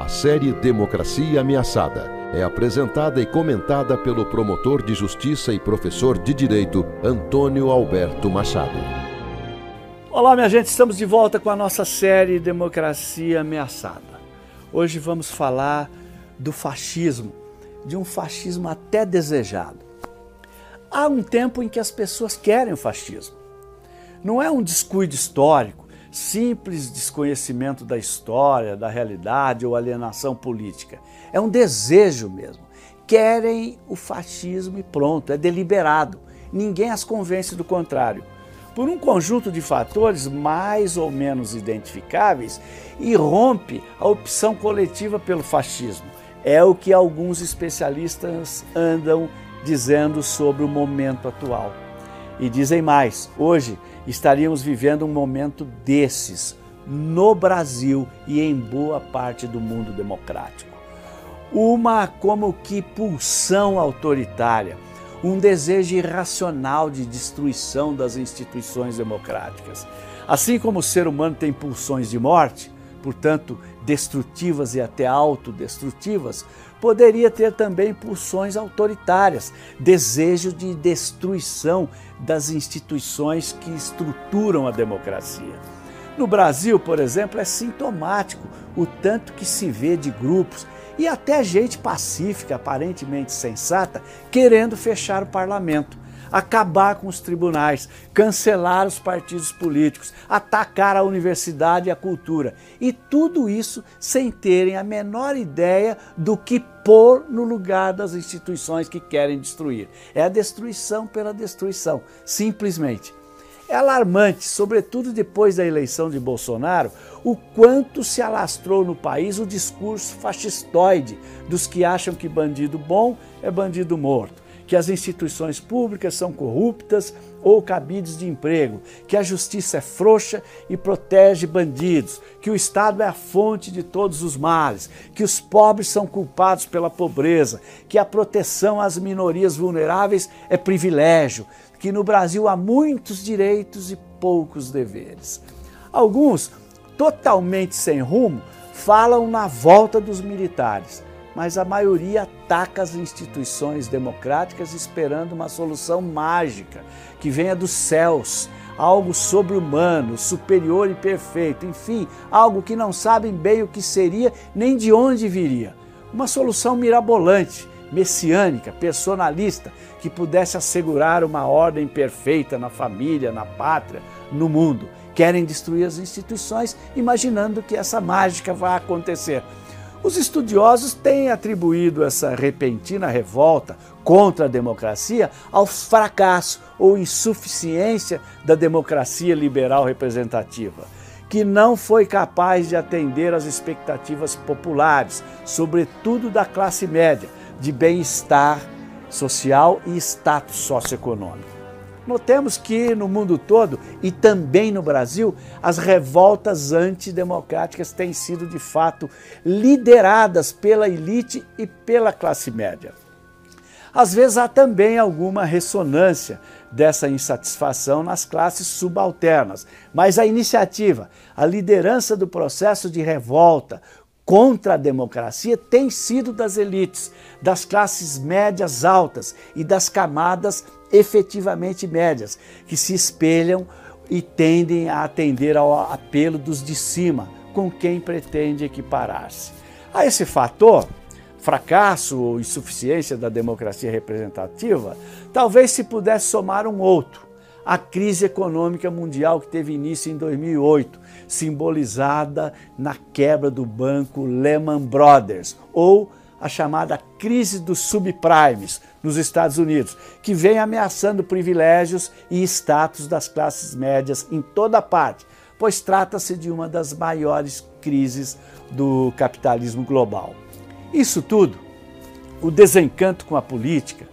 A série Democracia Ameaçada é apresentada e comentada pelo promotor de justiça e professor de direito Antônio Alberto Machado. Olá, minha gente, estamos de volta com a nossa série Democracia Ameaçada. Hoje vamos falar do fascismo, de um fascismo até desejado. Há um tempo em que as pessoas querem o fascismo. Não é um descuido histórico, simples desconhecimento da história, da realidade ou alienação política. É um desejo mesmo. Querem o fascismo e pronto, é deliberado. Ninguém as convence do contrário. Por um conjunto de fatores mais ou menos identificáveis, irrompe a opção coletiva pelo fascismo. É o que alguns especialistas andam dizendo sobre o momento atual. E dizem mais: hoje estaríamos vivendo um momento desses no Brasil e em boa parte do mundo democrático. Uma como que pulsão autoritária, um desejo irracional de destruição das instituições democráticas. Assim como o ser humano tem pulsões de morte, portanto, destrutivas e até autodestrutivas, poderia ter também pulsões autoritárias, desejo de destruição das instituições que estruturam a democracia. No Brasil, por exemplo, é sintomático o tanto que se vê de grupos e até gente pacífica, aparentemente sensata, querendo fechar o parlamento acabar com os tribunais, cancelar os partidos políticos, atacar a universidade e a cultura. E tudo isso sem terem a menor ideia do que pôr no lugar das instituições que querem destruir. É a destruição pela destruição, simplesmente. É alarmante, sobretudo depois da eleição de Bolsonaro, o quanto se alastrou no país o discurso fascistoide dos que acham que bandido bom é bandido morto que as instituições públicas são corruptas ou cabides de emprego, que a justiça é frouxa e protege bandidos, que o Estado é a fonte de todos os males, que os pobres são culpados pela pobreza, que a proteção às minorias vulneráveis é privilégio, que no Brasil há muitos direitos e poucos deveres. Alguns, totalmente sem rumo, falam na volta dos militares mas a maioria ataca as instituições democráticas esperando uma solução mágica que venha dos céus, algo sobre-humano, superior e perfeito, enfim, algo que não sabem bem o que seria nem de onde viria. Uma solução mirabolante, messiânica, personalista, que pudesse assegurar uma ordem perfeita na família, na pátria, no mundo. Querem destruir as instituições, imaginando que essa mágica vai acontecer. Os estudiosos têm atribuído essa repentina revolta contra a democracia ao fracasso ou insuficiência da democracia liberal representativa, que não foi capaz de atender às expectativas populares, sobretudo da classe média, de bem-estar social e status socioeconômico. Notemos que no mundo todo e também no Brasil, as revoltas antidemocráticas têm sido de fato lideradas pela elite e pela classe média. Às vezes há também alguma ressonância dessa insatisfação nas classes subalternas, mas a iniciativa, a liderança do processo de revolta contra a democracia tem sido das elites, das classes médias altas e das camadas efetivamente médias, que se espelham e tendem a atender ao apelo dos de cima, com quem pretende equiparar-se. A esse fator, fracasso ou insuficiência da democracia representativa, talvez se pudesse somar um outro, a crise econômica mundial que teve início em 2008, simbolizada na quebra do banco Lehman Brothers, ou a chamada crise dos subprimes nos Estados Unidos, que vem ameaçando privilégios e status das classes médias em toda parte, pois trata-se de uma das maiores crises do capitalismo global. Isso tudo, o desencanto com a política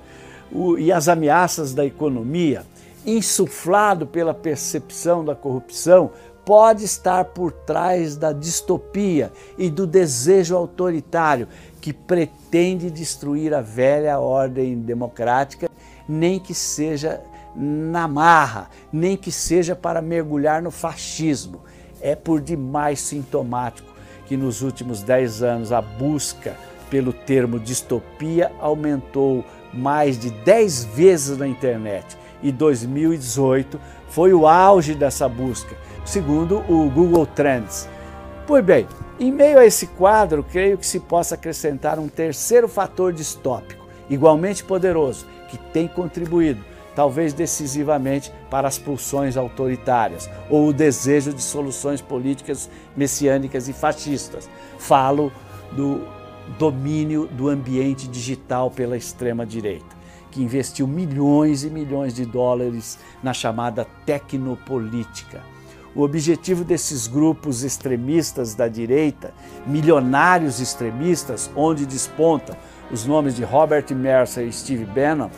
o, e as ameaças da economia, insuflado pela percepção da corrupção, pode estar por trás da distopia e do desejo autoritário que pretende destruir a velha ordem democrática, nem que seja na marra, nem que seja para mergulhar no fascismo. É por demais sintomático que nos últimos 10 anos a busca pelo termo distopia aumentou mais de 10 vezes na internet e 2018 foi o auge dessa busca, segundo o Google Trends. Pois bem, em meio a esse quadro, creio que se possa acrescentar um terceiro fator distópico, igualmente poderoso, que tem contribuído, talvez decisivamente, para as pulsões autoritárias ou o desejo de soluções políticas messiânicas e fascistas. Falo do domínio do ambiente digital pela extrema-direita que investiu milhões e milhões de dólares na chamada tecnopolítica. O objetivo desses grupos extremistas da direita, milionários extremistas, onde despontam os nomes de Robert Mercer e Steve Bannon,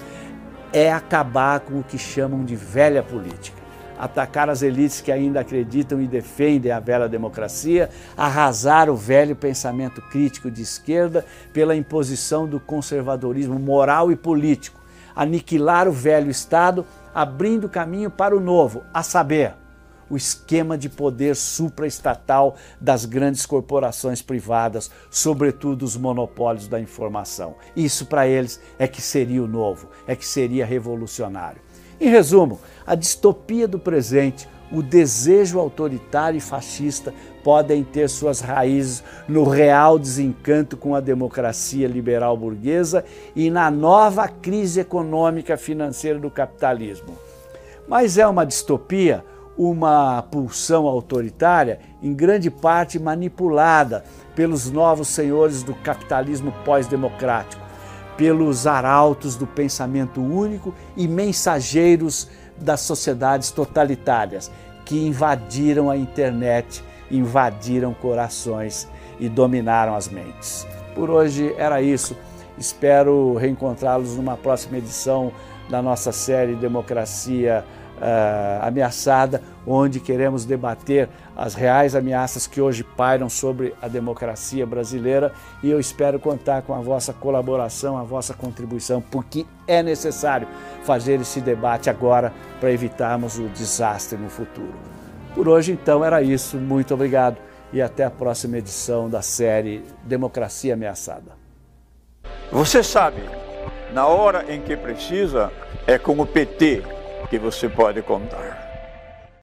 é acabar com o que chamam de velha política. Atacar as elites que ainda acreditam e defendem a velha democracia, arrasar o velho pensamento crítico de esquerda pela imposição do conservadorismo moral e político, aniquilar o velho Estado, abrindo caminho para o novo, a saber, o esquema de poder supraestatal das grandes corporações privadas, sobretudo os monopólios da informação. Isso para eles é que seria o novo, é que seria revolucionário. Em resumo, a distopia do presente, o desejo autoritário e fascista podem ter suas raízes no real desencanto com a democracia liberal burguesa e na nova crise econômica financeira do capitalismo. Mas é uma distopia, uma pulsão autoritária, em grande parte manipulada pelos novos senhores do capitalismo pós-democrático, pelos arautos do pensamento único e mensageiros das sociedades totalitárias que invadiram a internet invadiram corações e dominaram as mentes. Por hoje era isso. Espero reencontrá-los numa próxima edição da nossa série Democracia uh, Ameaçada, onde queremos debater as reais ameaças que hoje pairam sobre a democracia brasileira e eu espero contar com a vossa colaboração, a vossa contribuição, porque é necessário fazer esse debate agora para evitarmos o desastre no futuro. Por hoje, então, era isso. Muito obrigado e até a próxima edição da série Democracia Ameaçada. Você sabe, na hora em que precisa, é com o PT que você pode contar.